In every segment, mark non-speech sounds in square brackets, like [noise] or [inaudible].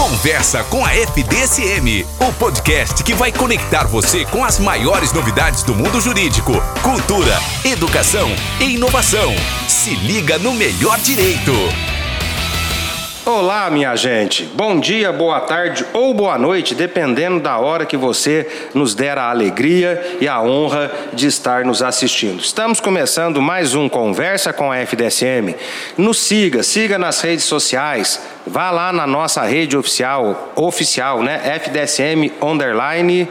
Conversa com a FDSM, o podcast que vai conectar você com as maiores novidades do mundo jurídico, cultura, educação e inovação. Se liga no melhor direito. Olá, minha gente. Bom dia, boa tarde ou boa noite, dependendo da hora que você nos der a alegria e a honra de estar nos assistindo. Estamos começando mais um Conversa com a FDSM. Nos siga, siga nas redes sociais. Vá lá na nossa rede oficial, oficial, né? FDSM underline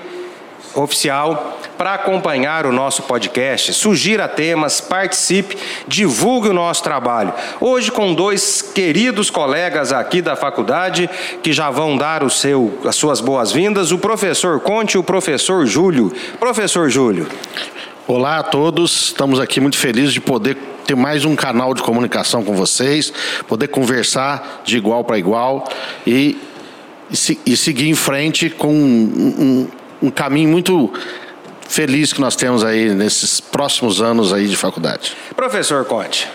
oficial para acompanhar o nosso podcast. Sugira temas, participe, divulgue o nosso trabalho. Hoje com dois queridos colegas aqui da faculdade que já vão dar o seu, as suas boas-vindas, o professor Conte e o professor Júlio. Professor Júlio. Olá a todos, estamos aqui muito felizes de poder ter mais um canal de comunicação com vocês, poder conversar de igual para igual e, e, seguir em frente com um, um, um caminho muito feliz que nós temos aí nesses próximos anos aí de faculdade. Professor Conte.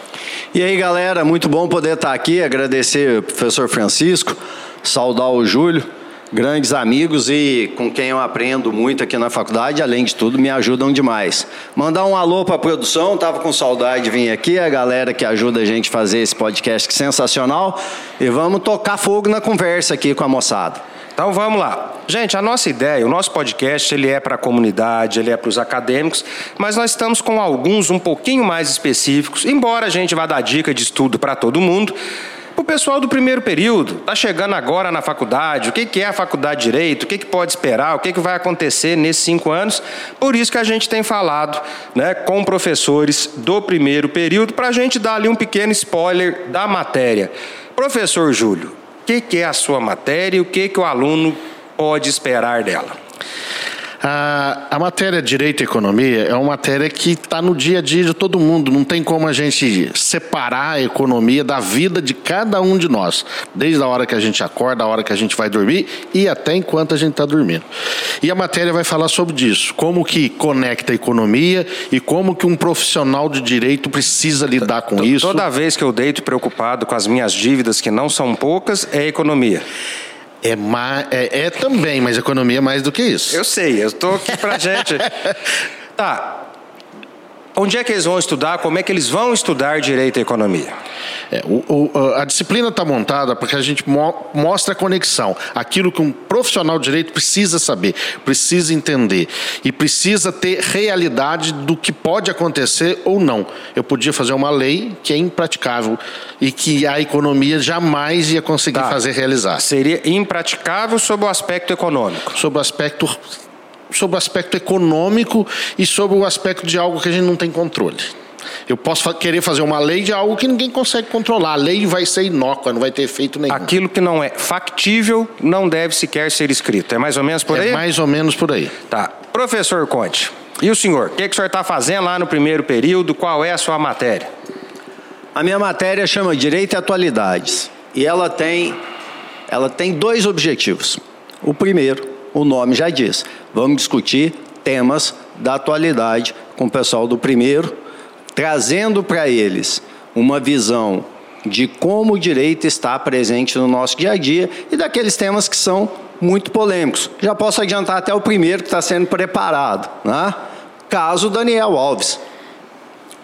E aí, galera, muito bom poder estar aqui, agradecer ao professor Francisco, saudar o Júlio, grandes amigos e com quem eu aprendo muito aqui na faculdade, além de tudo, me ajudam demais. Mandar um alô para a produção, tava com saudade de vir aqui, a galera que ajuda a gente a fazer esse podcast sensacional, e vamos tocar fogo na conversa aqui com a moçada. Então vamos lá. Gente, a nossa ideia, o nosso podcast, ele é para a comunidade, ele é para os acadêmicos, mas nós estamos com alguns um pouquinho mais específicos, embora a gente vá dar dica de estudo para todo mundo. O pessoal do primeiro período está chegando agora na faculdade, o que, é a faculdade de Direito, o que, que pode esperar, o que, que vai acontecer nesses cinco anos. Por isso que a gente tem falado né, com professores do primeiro período, para a gente dar ali um pequeno spoiler da matéria. Professor Júlio, que, que é a sua matéria e o que, que o aluno pode esperar dela? A, a matéria Direito e Economia é uma matéria que está no dia a dia de todo mundo. Não tem como a gente separar a economia da vida de cada um de nós, desde a hora que a gente acorda, a hora que a gente vai dormir e até enquanto a gente está dormindo. E a matéria vai falar sobre isso, como que conecta a economia e como que um profissional de direito precisa lidar com isso. Toda vez que eu deito preocupado com as minhas dívidas, que não são poucas, é economia. É, ma, é, é também, mas economia é mais do que isso. Eu sei, eu estou aqui para gente. [laughs] tá, Onde é que eles vão estudar? Como é que eles vão estudar direito e economia? É, o, o, a disciplina está montada porque a gente mo mostra a conexão, aquilo que um profissional de direito precisa saber, precisa entender e precisa ter realidade do que pode acontecer ou não. Eu podia fazer uma lei que é impraticável e que a economia jamais ia conseguir tá. fazer realizar. Seria impraticável sob o aspecto econômico? Sob o aspecto sobre o aspecto econômico e sobre o aspecto de algo que a gente não tem controle. Eu posso querer fazer uma lei de algo que ninguém consegue controlar. A lei vai ser inócua, não vai ter efeito nenhum. Aquilo que não é factível não deve sequer ser escrito. É mais ou menos por aí? É mais ou menos por aí. Tá. Professor Conte, e o senhor? O que, que o senhor está fazendo lá no primeiro período? Qual é a sua matéria? A minha matéria chama Direito e Atualidades. E ela tem, ela tem dois objetivos. O primeiro o nome já diz. Vamos discutir temas da atualidade com o pessoal do primeiro, trazendo para eles uma visão de como o direito está presente no nosso dia a dia e daqueles temas que são muito polêmicos. Já posso adiantar até o primeiro que está sendo preparado, né? Caso Daniel Alves.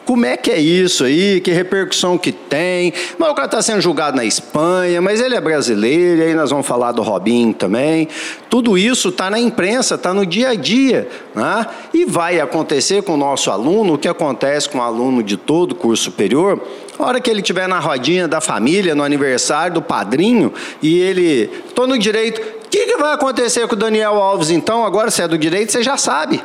Como é que é isso aí? Que repercussão que tem? Mas o cara está sendo julgado na Espanha, mas ele é brasileiro, aí nós vamos falar do Robinho também. Tudo isso está na imprensa, está no dia a dia. Né? E vai acontecer com o nosso aluno, o que acontece com o aluno de todo curso superior, a hora que ele estiver na rodinha da família, no aniversário do padrinho, e ele, estou no direito, o que, que vai acontecer com o Daniel Alves então? Agora, se é do direito, você já sabe.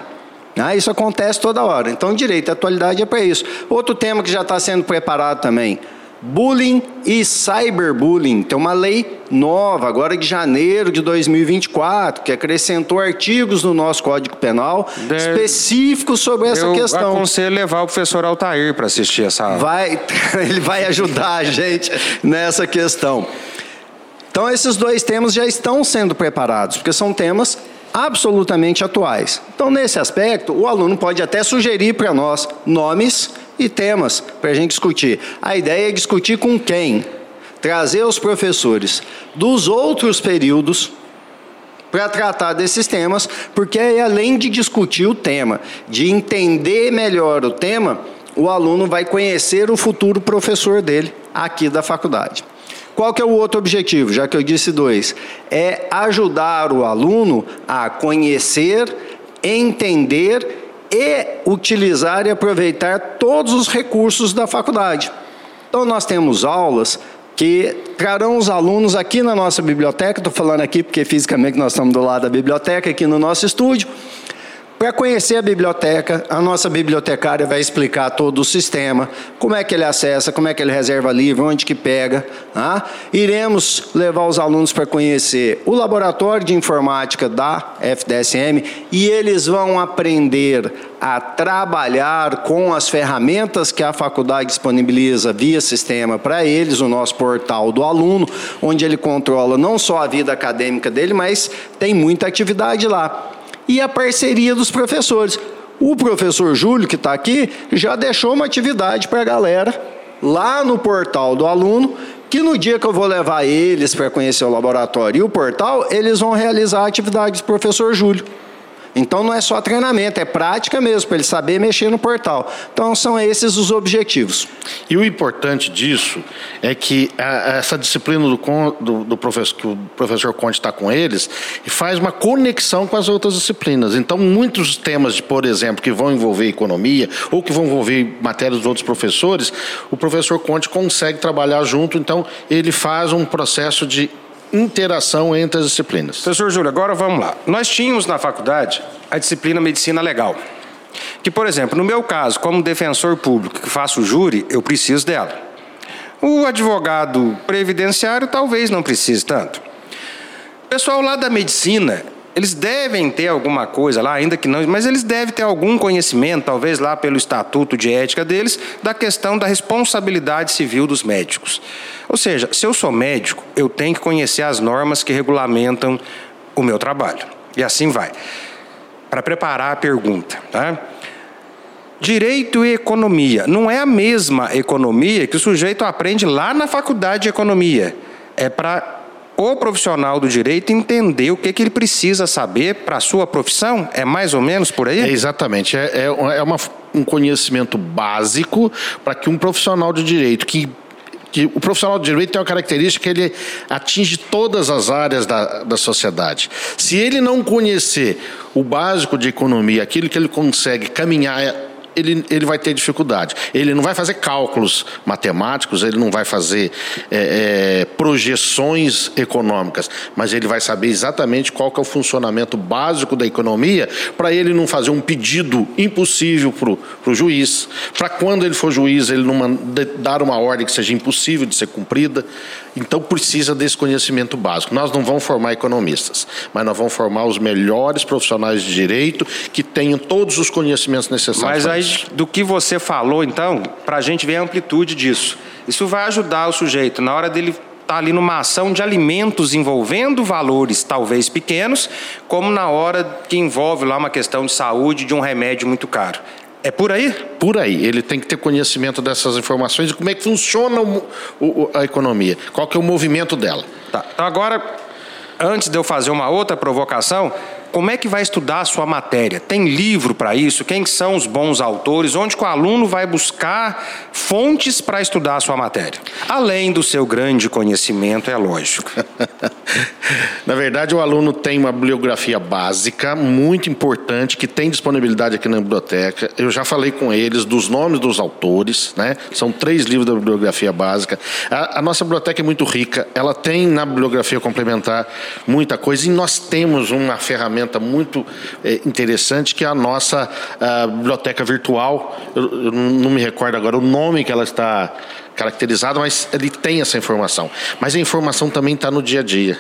Ah, isso acontece toda hora. Então, direito e atualidade é para isso. Outro tema que já está sendo preparado também: bullying e cyberbullying. Tem uma lei nova, agora de janeiro de 2024, que acrescentou artigos no nosso Código Penal de... específicos sobre essa Eu questão. Eu aconselho levar o professor Altair para assistir essa aula. Vai, [laughs] ele vai ajudar a [laughs] gente nessa questão. Então, esses dois temas já estão sendo preparados, porque são temas absolutamente atuais. Então, nesse aspecto, o aluno pode até sugerir para nós nomes e temas para a gente discutir. A ideia é discutir com quem? trazer os professores dos outros períodos para tratar desses temas, porque além de discutir o tema, de entender melhor o tema, o aluno vai conhecer o futuro professor dele aqui da faculdade. Qual que é o outro objetivo? Já que eu disse dois, é ajudar o aluno a conhecer, entender e utilizar e aproveitar todos os recursos da faculdade. Então nós temos aulas que trarão os alunos aqui na nossa biblioteca, estou falando aqui porque fisicamente nós estamos do lado da biblioteca, aqui no nosso estúdio, para conhecer a biblioteca, a nossa bibliotecária vai explicar todo o sistema, como é que ele acessa, como é que ele reserva livro, onde que pega. Tá? Iremos levar os alunos para conhecer o laboratório de informática da FDSM e eles vão aprender a trabalhar com as ferramentas que a faculdade disponibiliza via sistema para eles, o nosso portal do aluno, onde ele controla não só a vida acadêmica dele, mas tem muita atividade lá e a parceria dos professores. O professor Júlio, que está aqui, já deixou uma atividade para a galera lá no portal do aluno, que no dia que eu vou levar eles para conhecer o laboratório e o portal, eles vão realizar a atividade do professor Júlio. Então não é só treinamento, é prática mesmo, para ele saber mexer no portal. Então são esses os objetivos. E o importante disso é que a, essa disciplina do, do, do, professor, que o professor Conte está com eles, faz uma conexão com as outras disciplinas. Então, muitos temas, por exemplo, que vão envolver economia ou que vão envolver matérias dos outros professores, o professor Conte consegue trabalhar junto, então ele faz um processo de interação entre as disciplinas. Professor Júlio, agora vamos lá. Nós tínhamos na faculdade a disciplina Medicina Legal. Que, por exemplo, no meu caso, como defensor público que faço júri, eu preciso dela. O advogado previdenciário talvez não precise tanto. O pessoal lá da medicina, eles devem ter alguma coisa lá, ainda que não, mas eles devem ter algum conhecimento, talvez lá pelo estatuto de ética deles, da questão da responsabilidade civil dos médicos. Ou seja, se eu sou médico, eu tenho que conhecer as normas que regulamentam o meu trabalho. E assim vai. Para preparar a pergunta, tá? Direito e economia. Não é a mesma economia que o sujeito aprende lá na faculdade de economia. É para o profissional do direito entender o que, que ele precisa saber para a sua profissão? É mais ou menos por aí? É exatamente. É, é, é uma, um conhecimento básico para que um profissional de direito que que o profissional de direito tem uma característica que ele atinge todas as áreas da, da sociedade. Se ele não conhecer o básico de economia, aquilo que ele consegue caminhar ele, ele vai ter dificuldade. Ele não vai fazer cálculos matemáticos, ele não vai fazer é, é, projeções econômicas, mas ele vai saber exatamente qual que é o funcionamento básico da economia para ele não fazer um pedido impossível para o juiz, para quando ele for juiz ele não dar uma ordem que seja impossível de ser cumprida. Então precisa desse conhecimento básico. Nós não vamos formar economistas, mas nós vamos formar os melhores profissionais de direito que tenham todos os conhecimentos necessários. Mas aí, do que você falou, então, para a gente ver a amplitude disso. Isso vai ajudar o sujeito na hora dele está ali numa ação de alimentos envolvendo valores talvez pequenos, como na hora que envolve lá uma questão de saúde de um remédio muito caro. É por aí? Por aí. Ele tem que ter conhecimento dessas informações e como é que funciona o, o, a economia, qual que é o movimento dela. Tá. Então agora, antes de eu fazer uma outra provocação, como é que vai estudar a sua matéria? Tem livro para isso? Quem são os bons autores? Onde o aluno vai buscar fontes para estudar a sua matéria? Além do seu grande conhecimento, é lógico. [laughs] na verdade, o aluno tem uma bibliografia básica muito importante que tem disponibilidade aqui na biblioteca. Eu já falei com eles dos nomes dos autores, né? São três livros da bibliografia básica. A, a nossa biblioteca é muito rica. Ela tem na bibliografia complementar muita coisa e nós temos uma ferramenta ferramenta muito é, interessante, que é a nossa a biblioteca virtual. Eu, eu, não me recordo agora o nome que ela está caracterizada, mas ele tem essa informação. Mas a informação também está no dia a dia.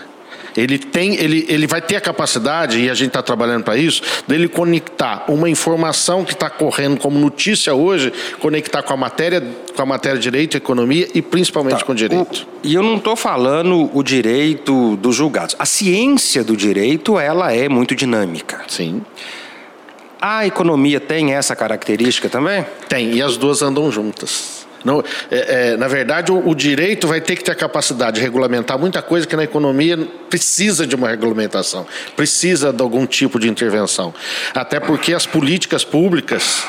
Ele tem, ele, ele vai ter a capacidade, e a gente está trabalhando para isso, dele conectar uma informação que está correndo como notícia hoje, conectar com a matéria, com a matéria de direito, economia e principalmente tá. com o direito. O, e eu não estou falando o direito dos julgados. A ciência do direito, ela é muito dinâmica. Sim. A economia tem essa característica também? Tem, e as duas andam juntas. Não, é, é, na verdade, o, o, direito vai ter que ter a capacidade de regulamentar muita coisa que na economia precisa de uma regulamentação, precisa de algum tipo de intervenção. Até porque as políticas públicas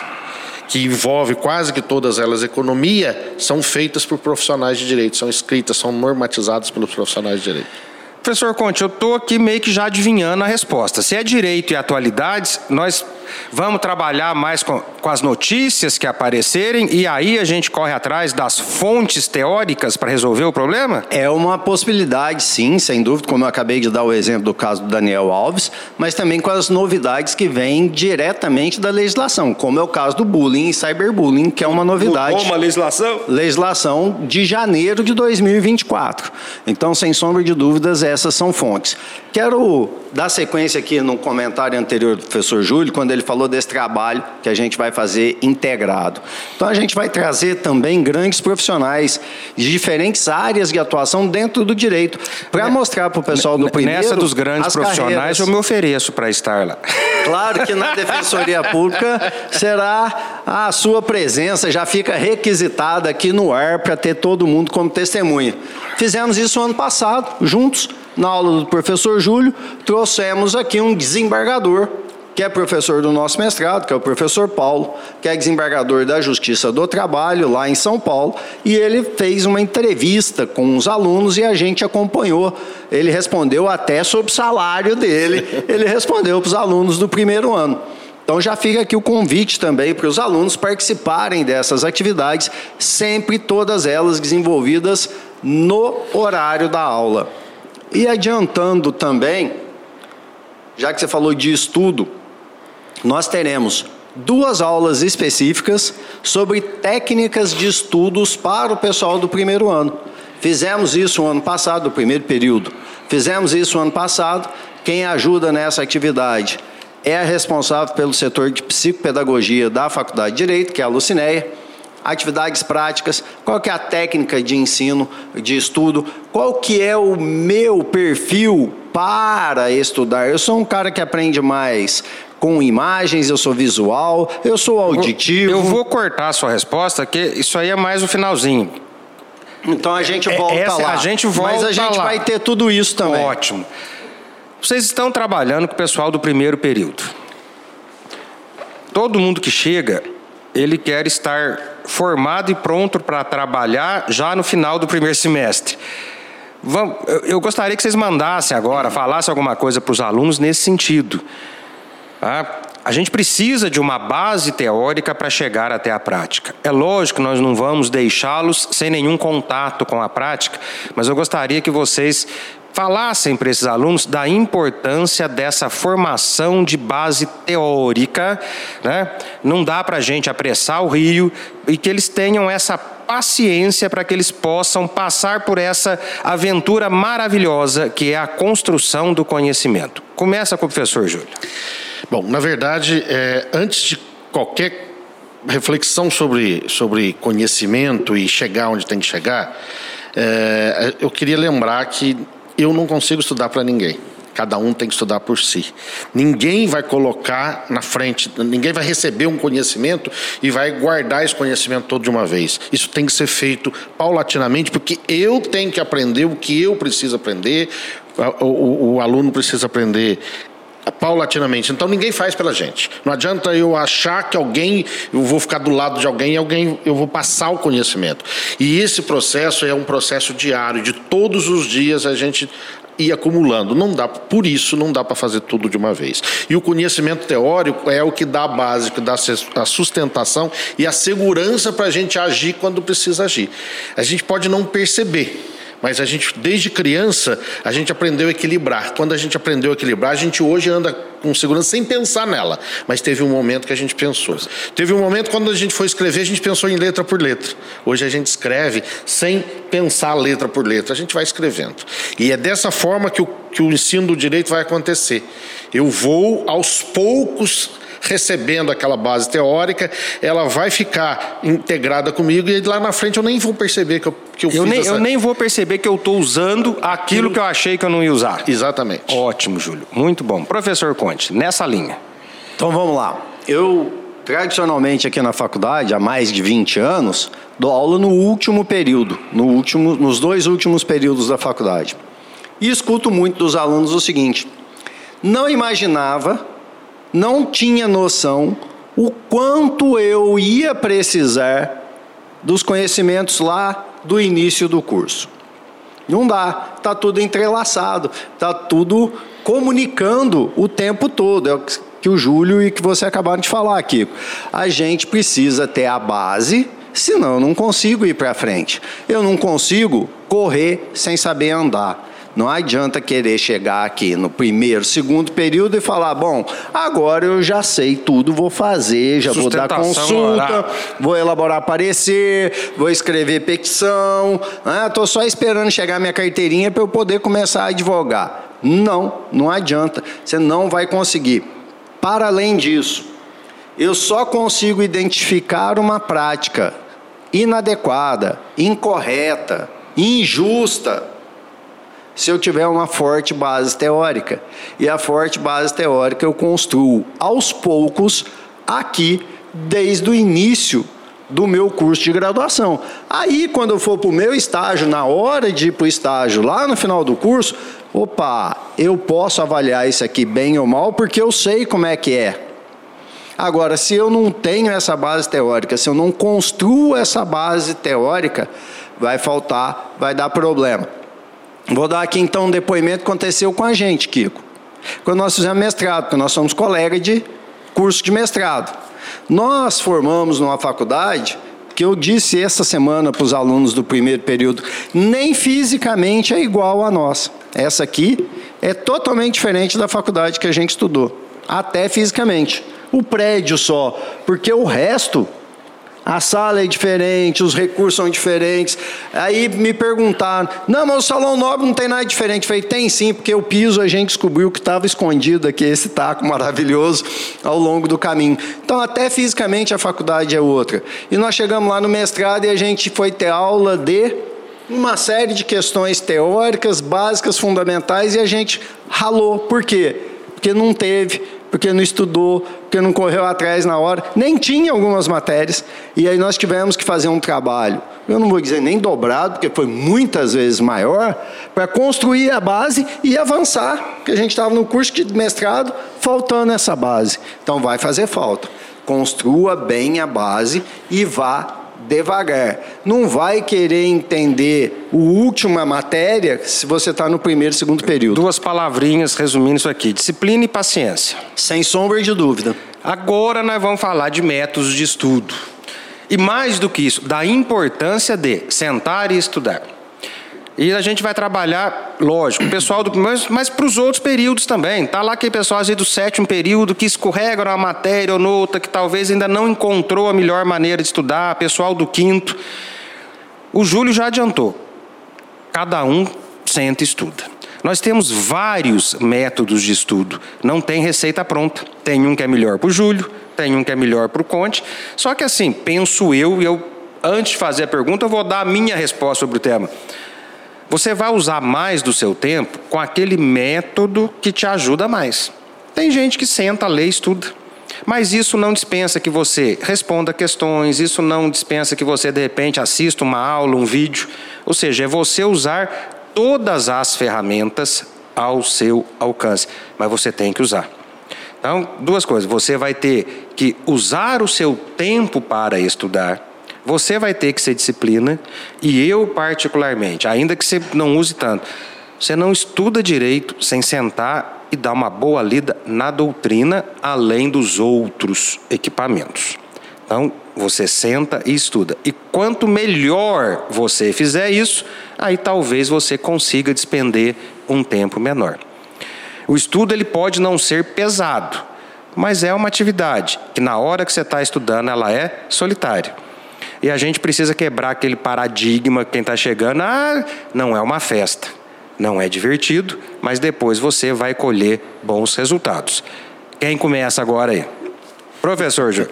que envolve quase que todas elas economia, são feitas por profissionais de direito, são escritas, são normatizadas pelos profissionais de direito. Professor Conte, eu estou aqui meio que já adivinhando a resposta. Se é direito e atualidades, nós vamos trabalhar mais com, com as notícias que aparecerem e aí a gente corre atrás das fontes teóricas para resolver o problema? É uma possibilidade, sim, sem dúvida, como eu acabei de dar o exemplo do caso do Daniel Alves, mas também com as novidades que vêm diretamente da legislação, como é o caso do bullying e cyberbullying, que é uma novidade. Como a legislação? Legislação de janeiro de 2024. Então, sem sombra de dúvidas, essas são fontes. Quero dar sequência aqui no comentário anterior do professor Júlio, quando ele falou desse trabalho que a gente vai fazer integrado. Então, a gente vai trazer também grandes profissionais de diferentes áreas de atuação dentro do direito, para mostrar para o pessoal do primeiro. Nessa dos grandes profissionais, carreiras. eu me ofereço para estar lá. [laughs] Claro que na Defensoria Pública será a sua presença, já fica requisitada aqui no ar para ter todo mundo como testemunha. Fizemos isso ano passado, juntos na aula do professor Júlio, trouxemos aqui um desembargador, que é professor do nosso mestrado, que é o professor Paulo, que é desembargador da Justiça do Trabalho, lá em São Paulo, e ele fez uma entrevista com os alunos e a gente acompanhou. Ele respondeu até sobre o salário dele, [laughs] ele respondeu para os alunos do primeiro ano. Então já fica aqui o convite também para os alunos participarem dessas atividades, sempre todas elas desenvolvidas no horário da aula. E adiantando também, já que você falou de estudo, nós teremos duas aulas específicas sobre técnicas de estudos para o pessoal do primeiro ano. Fizemos isso no ano passado, no primeiro período. Fizemos isso no ano passado. Quem ajuda nessa atividade é responsável pelo setor de psicopedagogia da Faculdade de Direito, que é a Lucinéia atividades práticas, qual que é a técnica de ensino, de estudo, qual que é o meu perfil para estudar. Eu sou um cara que aprende mais com imagens, eu sou visual, eu sou auditivo. Eu vou cortar a sua resposta, que isso aí é mais o finalzinho. Então a gente é, volta Essa, lá. A gente volta Mas a gente lá. vai ter tudo isso também. Ótimo. Vocês estão trabalhando com o pessoal do primeiro período. Todo mundo que chega, ele quer estar formado e pronto para trabalhar já no final do primeiro semestre. Eu gostaria que vocês mandassem agora, falassem alguma coisa para os alunos nesse sentido. Tá? A gente precisa de uma base teórica para chegar até a prática. É lógico que nós não vamos deixá-los sem nenhum contato com a prática, mas eu gostaria que vocês falassem para esses alunos da importância dessa formação de base teórica. Né? Não dá para a gente apressar o rio e que eles tenham essa paciência para que eles possam passar por essa aventura maravilhosa que é a construção do conhecimento. Começa com o professor Júlio. Bom, na verdade, é, antes de qualquer reflexão sobre, sobre conhecimento e chegar onde tem que chegar, é, eu queria lembrar que eu não consigo estudar para ninguém. Cada um tem que estudar por si. Ninguém vai colocar na frente, ninguém vai receber um conhecimento e vai guardar esse conhecimento todo de uma vez. Isso tem que ser feito paulatinamente, porque eu tenho que aprender o que eu preciso aprender, o, o, o aluno precisa aprender paulatinamente. Então ninguém faz pela gente. Não adianta eu achar que alguém, eu vou ficar do lado de alguém e alguém, eu vou passar o conhecimento. E esse processo é um processo diário, de todos os dias a gente ir acumulando. Não dá, por isso não dá para fazer tudo de uma vez. E o conhecimento teórico é o que dá a base, que dá a sustentação e a segurança para a gente agir quando precisa agir. A gente pode não perceber mas a gente, desde criança, a gente aprendeu a equilibrar. Quando a gente aprendeu a equilibrar, a gente hoje anda com segurança sem pensar nela. Mas teve um momento que a gente pensou. Teve um momento quando a gente foi escrever, a gente pensou em letra por letra. Hoje a gente escreve sem pensar letra por letra. A gente vai escrevendo. E é dessa forma que o, que o ensino do direito vai acontecer. Eu vou, aos poucos, recebendo aquela base teórica, ela vai ficar integrada comigo e lá na frente eu nem vou perceber que eu, que eu, eu fiz nem, essa... Eu nem vou perceber que eu estou usando aquilo que eu achei que eu não ia usar. Exatamente. Ótimo, Júlio. Muito bom. Professor Conte, nessa linha. Então vamos lá. Eu tradicionalmente aqui na faculdade, há mais de 20 anos, dou aula no último período, no último, nos dois últimos períodos da faculdade. E escuto muito dos alunos o seguinte: não imaginava, não tinha noção o quanto eu ia precisar dos conhecimentos lá do início do curso. Não dá, está tudo entrelaçado, está tudo comunicando o tempo todo. É o que o Júlio e que você acabaram de falar, Kiko. A gente precisa ter a base, senão eu não consigo ir para frente. Eu não consigo correr sem saber andar. Não adianta querer chegar aqui no primeiro, segundo período e falar: bom, agora eu já sei tudo, vou fazer, já vou dar consulta, vou elaborar parecer, vou escrever petição. Estou ah, só esperando chegar minha carteirinha para eu poder começar a advogar. Não, não adianta. Você não vai conseguir. Para além disso, eu só consigo identificar uma prática inadequada, incorreta, injusta se eu tiver uma forte base teórica. E a forte base teórica eu construo aos poucos aqui, desde o início do meu curso de graduação. Aí, quando eu for para o meu estágio, na hora de ir para o estágio, lá no final do curso, opa, eu posso avaliar isso aqui bem ou mal, porque eu sei como é que é. Agora, se eu não tenho essa base teórica, se eu não construo essa base teórica, vai faltar, vai dar problema. Vou dar aqui então um depoimento que aconteceu com a gente, Kiko. Quando nós fizemos mestrado, porque nós somos colegas de curso de mestrado. Nós formamos numa faculdade que eu disse essa semana para os alunos do primeiro período, nem fisicamente é igual a nossa. Essa aqui é totalmente diferente da faculdade que a gente estudou, até fisicamente. O prédio só, porque o resto a sala é diferente, os recursos são diferentes. Aí me perguntaram: não, mas o salão nobre não tem nada diferente. Eu falei: tem sim, porque o piso a gente descobriu que estava escondido aqui, esse taco maravilhoso, ao longo do caminho. Então, até fisicamente a faculdade é outra. E nós chegamos lá no mestrado e a gente foi ter aula de uma série de questões teóricas, básicas, fundamentais, e a gente ralou. Por quê? Porque não teve porque não estudou, porque não correu atrás na hora, nem tinha algumas matérias, e aí nós tivemos que fazer um trabalho, eu não vou dizer nem dobrado, porque foi muitas vezes maior, para construir a base e avançar, porque a gente estava no curso de mestrado faltando essa base. Então vai fazer falta. Construa bem a base e vá devagar. Não vai querer entender o última matéria se você está no primeiro, segundo período. Duas palavrinhas resumindo isso aqui: disciplina e paciência. Sem sombra de dúvida. Agora nós vamos falar de métodos de estudo. E mais do que isso, da importância de sentar e estudar. E a gente vai trabalhar, lógico, pessoal do mas, mas para os outros períodos também. Tá lá aquele pessoal do sétimo período que escorrega numa matéria ou noutra, que talvez ainda não encontrou a melhor maneira de estudar, pessoal do quinto. O Júlio já adiantou. Cada um senta e estuda. Nós temos vários métodos de estudo. Não tem receita pronta. Tem um que é melhor para o Júlio, tem um que é melhor para o Conte. Só que assim, penso eu, e eu, antes de fazer a pergunta, eu vou dar a minha resposta sobre o tema. Você vai usar mais do seu tempo com aquele método que te ajuda mais. Tem gente que senta, lê, estuda. Mas isso não dispensa que você responda questões, isso não dispensa que você, de repente, assista uma aula, um vídeo. Ou seja, é você usar todas as ferramentas ao seu alcance. Mas você tem que usar. Então, duas coisas. Você vai ter que usar o seu tempo para estudar você vai ter que ser disciplina, e eu, particularmente, ainda que você não use tanto, você não estuda direito sem sentar e dar uma boa lida na doutrina, além dos outros equipamentos. Então, você senta e estuda. E quanto melhor você fizer isso, aí talvez você consiga despender um tempo menor. O estudo ele pode não ser pesado, mas é uma atividade que na hora que você está estudando ela é solitária. E a gente precisa quebrar aquele paradigma, quem está chegando, ah, não é uma festa. Não é divertido, mas depois você vai colher bons resultados. Quem começa agora aí? Professor Júlio.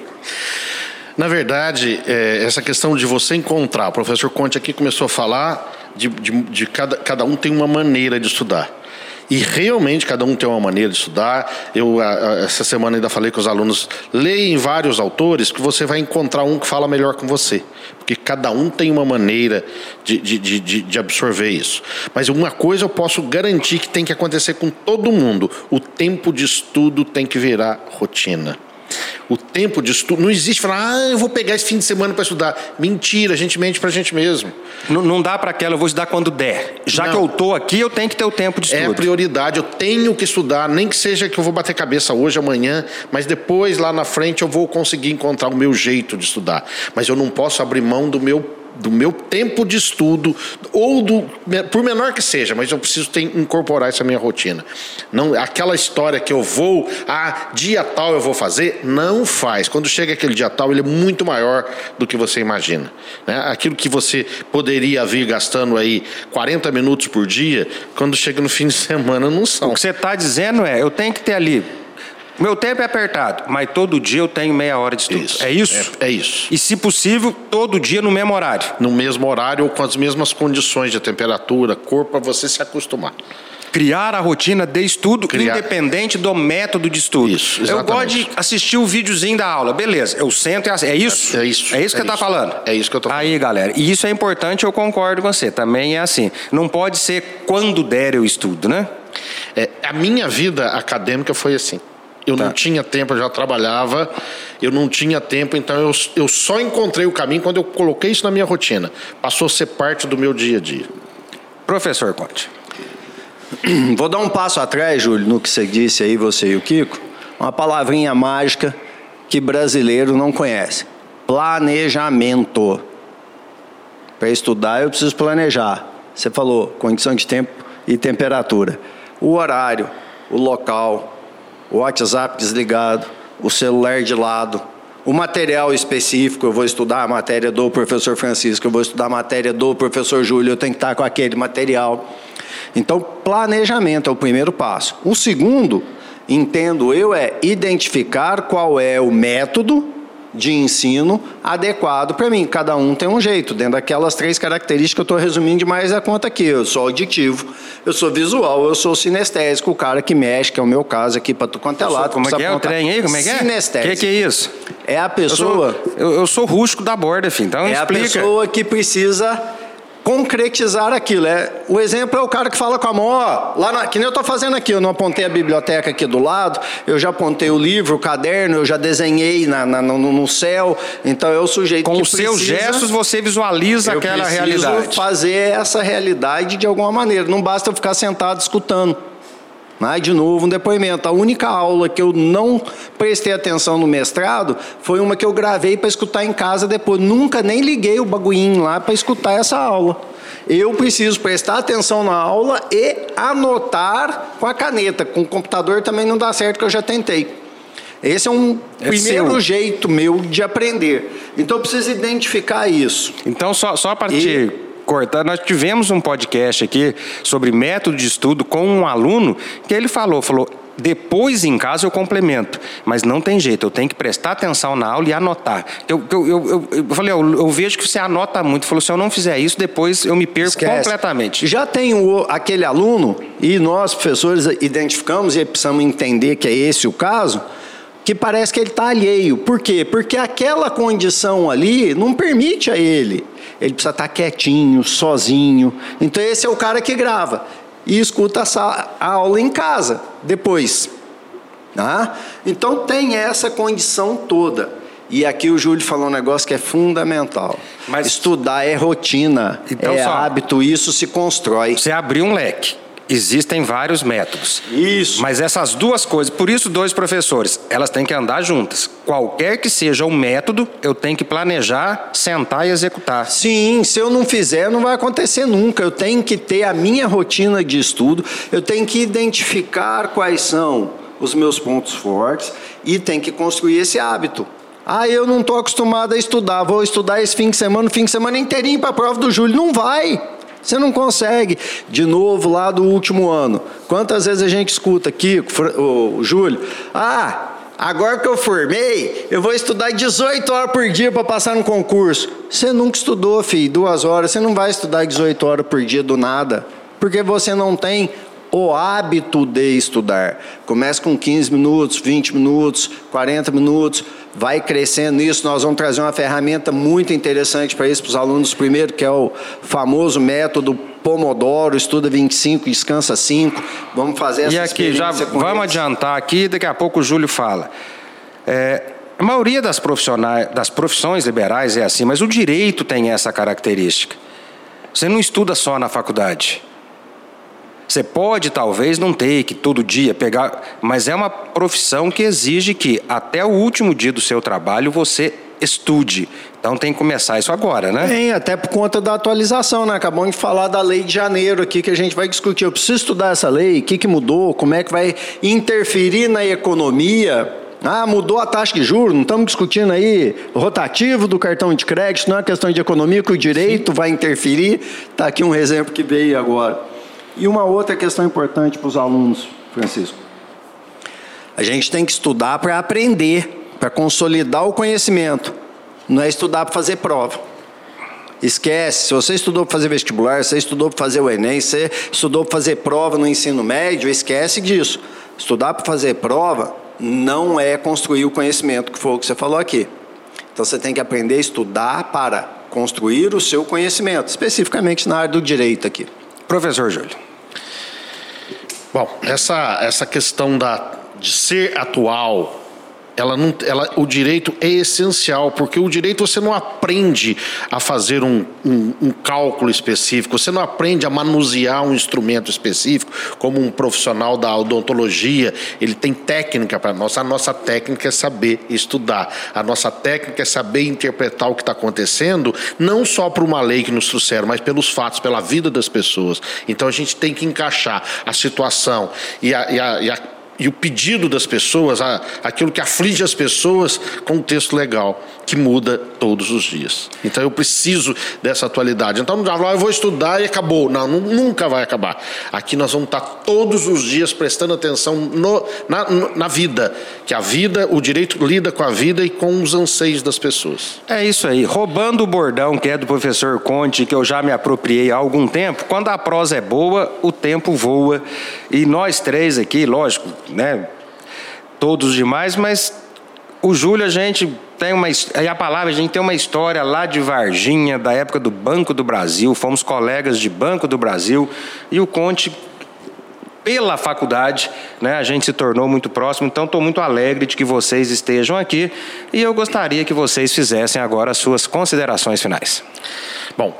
Na verdade, é, essa questão de você encontrar, o professor Conte aqui começou a falar de, de, de cada, cada um tem uma maneira de estudar. E realmente cada um tem uma maneira de estudar. Eu essa semana ainda falei com os alunos, leem vários autores que você vai encontrar um que fala melhor com você. Porque cada um tem uma maneira de, de, de, de absorver isso. Mas uma coisa eu posso garantir que tem que acontecer com todo mundo: o tempo de estudo tem que virar rotina. O tempo de estudo. Não existe falar, ah, eu vou pegar esse fim de semana para estudar. Mentira, a gente mente para a gente mesmo. Não, não dá para aquela, eu vou estudar quando der. Já não. que eu estou aqui, eu tenho que ter o tempo de estudo. É prioridade, eu tenho que estudar, nem que seja que eu vou bater cabeça hoje, amanhã, mas depois, lá na frente, eu vou conseguir encontrar o meu jeito de estudar. Mas eu não posso abrir mão do meu do meu tempo de estudo, ou do, por menor que seja, mas eu preciso ter, incorporar isso à minha rotina. Não, aquela história que eu vou, ah, dia tal eu vou fazer, não faz. Quando chega aquele dia tal, ele é muito maior do que você imagina. Né? Aquilo que você poderia vir gastando aí 40 minutos por dia, quando chega no fim de [laughs] semana, não são. O que você está dizendo é, eu tenho que ter ali meu tempo é apertado, mas todo dia eu tenho meia hora de estudo. Isso. É isso? É, é, isso. E, se possível, todo dia no mesmo horário? No mesmo horário ou com as mesmas condições de temperatura, cor, para você se acostumar. Criar a rotina de estudo Criar... independente do método de estudo. Isso, exatamente. Eu gosto de assistir o videozinho da aula. Beleza, eu sento e assisto. É isso? É, isso. É isso que é você está falando? É isso que eu estou falando. Aí, galera. E isso é importante, eu concordo com você. Também é assim. Não pode ser quando der eu estudo, né? É, a minha vida acadêmica foi assim. Eu tá. não tinha tempo, eu já trabalhava, eu não tinha tempo, então eu, eu só encontrei o caminho quando eu coloquei isso na minha rotina. Passou a ser parte do meu dia a dia. Professor Conte. [clears throat] Vou dar um passo atrás, Júlio, no que você disse aí, você e o Kiko. Uma palavrinha mágica que brasileiro não conhece: planejamento. Para estudar, eu preciso planejar. Você falou condição de tempo e temperatura. O horário, o local, o WhatsApp desligado, o celular de lado, o material específico, eu vou estudar a matéria do professor Francisco, eu vou estudar a matéria do professor Júlio, eu tenho que estar com aquele material. Então, planejamento é o primeiro passo. O segundo, entendo eu, é identificar qual é o método de ensino adequado para mim. Cada um tem um jeito, dentro daquelas três características que eu estou resumindo demais a conta aqui. Eu sou auditivo, eu sou visual, eu sou sinestésico, o cara que mexe, que é o meu caso aqui para tu quanto é lado. Como é que é o trem aí? Como é que é? Sinestésico. O que, que, é isso? É a pessoa... Eu sou, eu, eu sou rústico da borda, filho, então É explica. a pessoa que precisa concretizar aquilo. É, o exemplo é o cara que fala com a mão, ó, lá na, que nem eu estou fazendo aqui, eu não apontei a biblioteca aqui do lado, eu já apontei o livro, o caderno, eu já desenhei na, na, no, no, céu, então eu sujeito Com os seus gestos você visualiza aquela realidade. fazer essa realidade de alguma maneira, não basta eu ficar sentado escutando. Mas, de novo, um depoimento. A única aula que eu não prestei atenção no mestrado foi uma que eu gravei para escutar em casa depois. Nunca nem liguei o bagulhinho lá para escutar essa aula. Eu preciso prestar atenção na aula e anotar com a caneta. Com o computador também não dá certo, que eu já tentei. Esse é um é primeiro seu. jeito meu de aprender. Então eu preciso identificar isso. Então, só, só a partir. E cortar, nós tivemos um podcast aqui sobre método de estudo com um aluno que ele falou, falou, depois em casa eu complemento, mas não tem jeito, eu tenho que prestar atenção na aula e anotar. Eu, eu, eu, eu falei, eu, vejo que você anota muito. Falou, se eu não fizer isso, depois eu me perco Esquece. completamente. Já tem o, aquele aluno, e nós, professores, identificamos e precisamos entender que é esse o caso, que parece que ele está alheio. Por quê? Porque aquela condição ali não permite a ele ele precisa estar quietinho, sozinho. Então esse é o cara que grava e escuta a aula em casa depois. Tá? Então tem essa condição toda. E aqui o Júlio falou um negócio que é fundamental. Mas estudar é rotina, então, é só, hábito, isso se constrói. Você abriu um leque. Existem vários métodos. Isso. Mas essas duas coisas, por isso dois professores, elas têm que andar juntas. Qualquer que seja o método, eu tenho que planejar, sentar e executar. Sim, se eu não fizer, não vai acontecer nunca. Eu tenho que ter a minha rotina de estudo, eu tenho que identificar quais são os meus pontos fortes e tenho que construir esse hábito. Ah, eu não estou acostumado a estudar, vou estudar esse fim de semana, fim de semana inteirinho para a prova do Júlio. Não vai. Você não consegue. De novo, lá do último ano. Quantas vezes a gente escuta aqui, o Júlio, ah, agora que eu formei, eu vou estudar 18 horas por dia para passar no concurso. Você nunca estudou, filho, duas horas. Você não vai estudar 18 horas por dia do nada, porque você não tem o hábito de estudar. Comece com 15 minutos, 20 minutos, 40 minutos, vai crescendo isso. Nós vamos trazer uma ferramenta muito interessante para isso, para os alunos. Primeiro, que é o famoso método Pomodoro, estuda 25, descansa 5. Vamos fazer essa E aqui, já vamos eles. adiantar aqui, daqui a pouco o Júlio fala. É, a maioria das, profissionais, das profissões liberais é assim, mas o direito tem essa característica. Você não estuda só na faculdade. Você pode, talvez, não ter que todo dia pegar, mas é uma profissão que exige que até o último dia do seu trabalho você estude. Então tem que começar isso agora, né? Tem, até por conta da atualização, né? Acabamos de falar da lei de janeiro aqui que a gente vai discutir. Eu preciso estudar essa lei, o que, que mudou, como é que vai interferir na economia. Ah, mudou a taxa de juros, não estamos discutindo aí rotativo do cartão de crédito, não é uma questão de economia que o direito vai interferir. Está aqui um exemplo que veio agora. E uma outra questão importante para os alunos, Francisco. A gente tem que estudar para aprender, para consolidar o conhecimento. Não é estudar para fazer prova. Esquece, se você estudou para fazer vestibular, você estudou para fazer o Enem, você estudou para fazer prova no ensino médio, esquece disso. Estudar para fazer prova não é construir o conhecimento, que foi o que você falou aqui. Então você tem que aprender a estudar para construir o seu conhecimento, especificamente na área do direito aqui. Professor Júlio. Bom, essa, essa questão da, de ser atual, ela não, ela, o direito é essencial, porque o direito você não aprende a fazer um, um, um, cálculo específico, você não aprende a manusear um instrumento específico, como um profissional da odontologia, ele tem técnica para nós. A nossa técnica é saber estudar, a nossa técnica é saber interpretar o que está acontecendo, não só por uma lei que nos trouxeram, mas pelos fatos, pela vida das pessoas. Então a gente tem que encaixar a situação e a, e a, e a e o pedido das pessoas, aquilo que aflige as pessoas com um texto legal que muda todos os dias. Então eu preciso dessa atualidade. Então não dá, eu vou estudar e acabou. Não, nunca vai acabar. Aqui nós vamos estar todos os dias prestando atenção no, na, na vida, que a vida, o direito lida com a vida e com os anseios das pessoas. É isso aí. Roubando o bordão que é do professor Conte, que eu já me apropriei há algum tempo, quando a prosa é boa, o tempo voa. E nós três aqui, lógico, né? Todos demais, mas o Júlio, a gente tem uma. E a palavra, a gente tem uma história lá de Varginha, da época do Banco do Brasil, fomos colegas de Banco do Brasil, e o Conte, pela faculdade, né, a gente se tornou muito próximo, então estou muito alegre de que vocês estejam aqui e eu gostaria que vocês fizessem agora as suas considerações finais. Bom,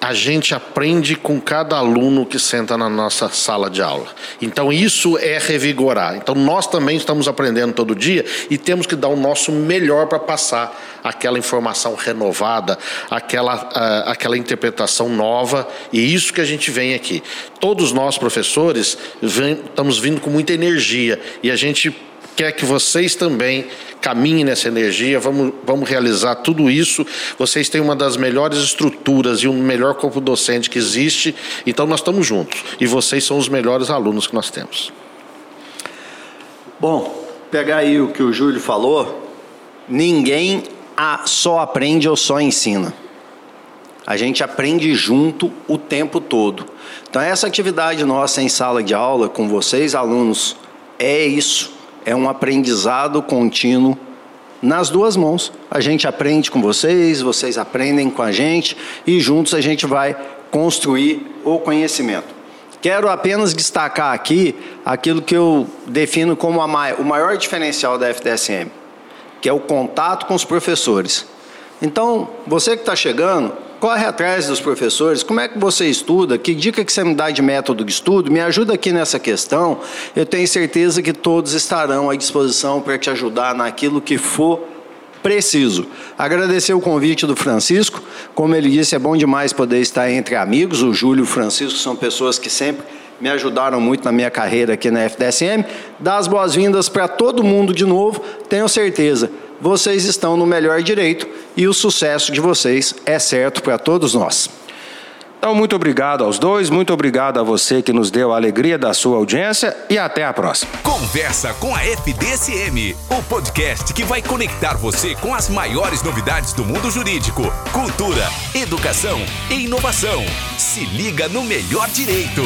a gente aprende com cada aluno que senta na nossa sala de aula. Então isso é revigorar. Então nós também estamos aprendendo todo dia e temos que dar o nosso melhor para passar aquela informação renovada, aquela, uh, aquela interpretação nova. E isso que a gente vem aqui. Todos nós professores vem, estamos vindo com muita energia e a gente quer que vocês também caminhem nessa energia, vamos, vamos realizar tudo isso. Vocês têm uma das melhores estruturas e um melhor corpo docente que existe, então nós estamos juntos. E vocês são os melhores alunos que nós temos. Bom, pegar aí o que o Júlio falou, ninguém só aprende ou só ensina. A gente aprende junto o tempo todo. Então, essa atividade nossa em sala de aula com vocês, alunos, é isso é um aprendizado contínuo nas duas mãos. A gente aprende com vocês, vocês aprendem com a gente e juntos a gente vai construir o conhecimento. Quero apenas destacar aqui aquilo que eu defino como o maior diferencial da FDSM, que é o contato com os professores. Então, você que está chegando, corre atrás dos professores, como é que você estuda, que dica que você me dá de método de estudo, me ajuda aqui nessa questão. Eu tenho certeza que todos estarão à disposição para te ajudar naquilo que for preciso. Agradecer o convite do Francisco, como ele disse, é bom demais poder estar entre amigos. O Júlio e o Francisco são pessoas que sempre me ajudaram muito na minha carreira aqui na FDSM. Dar as boas-vindas para todo mundo de novo, tenho certeza vocês estão no melhor direito e o sucesso de vocês é certo para todos nós. Então, muito obrigado aos dois, muito obrigado a você que nos deu a alegria da sua audiência e até a próxima. Conversa com a FDSM, o podcast que vai conectar você com as maiores novidades do mundo jurídico, cultura, educação e inovação. Se liga no melhor direito.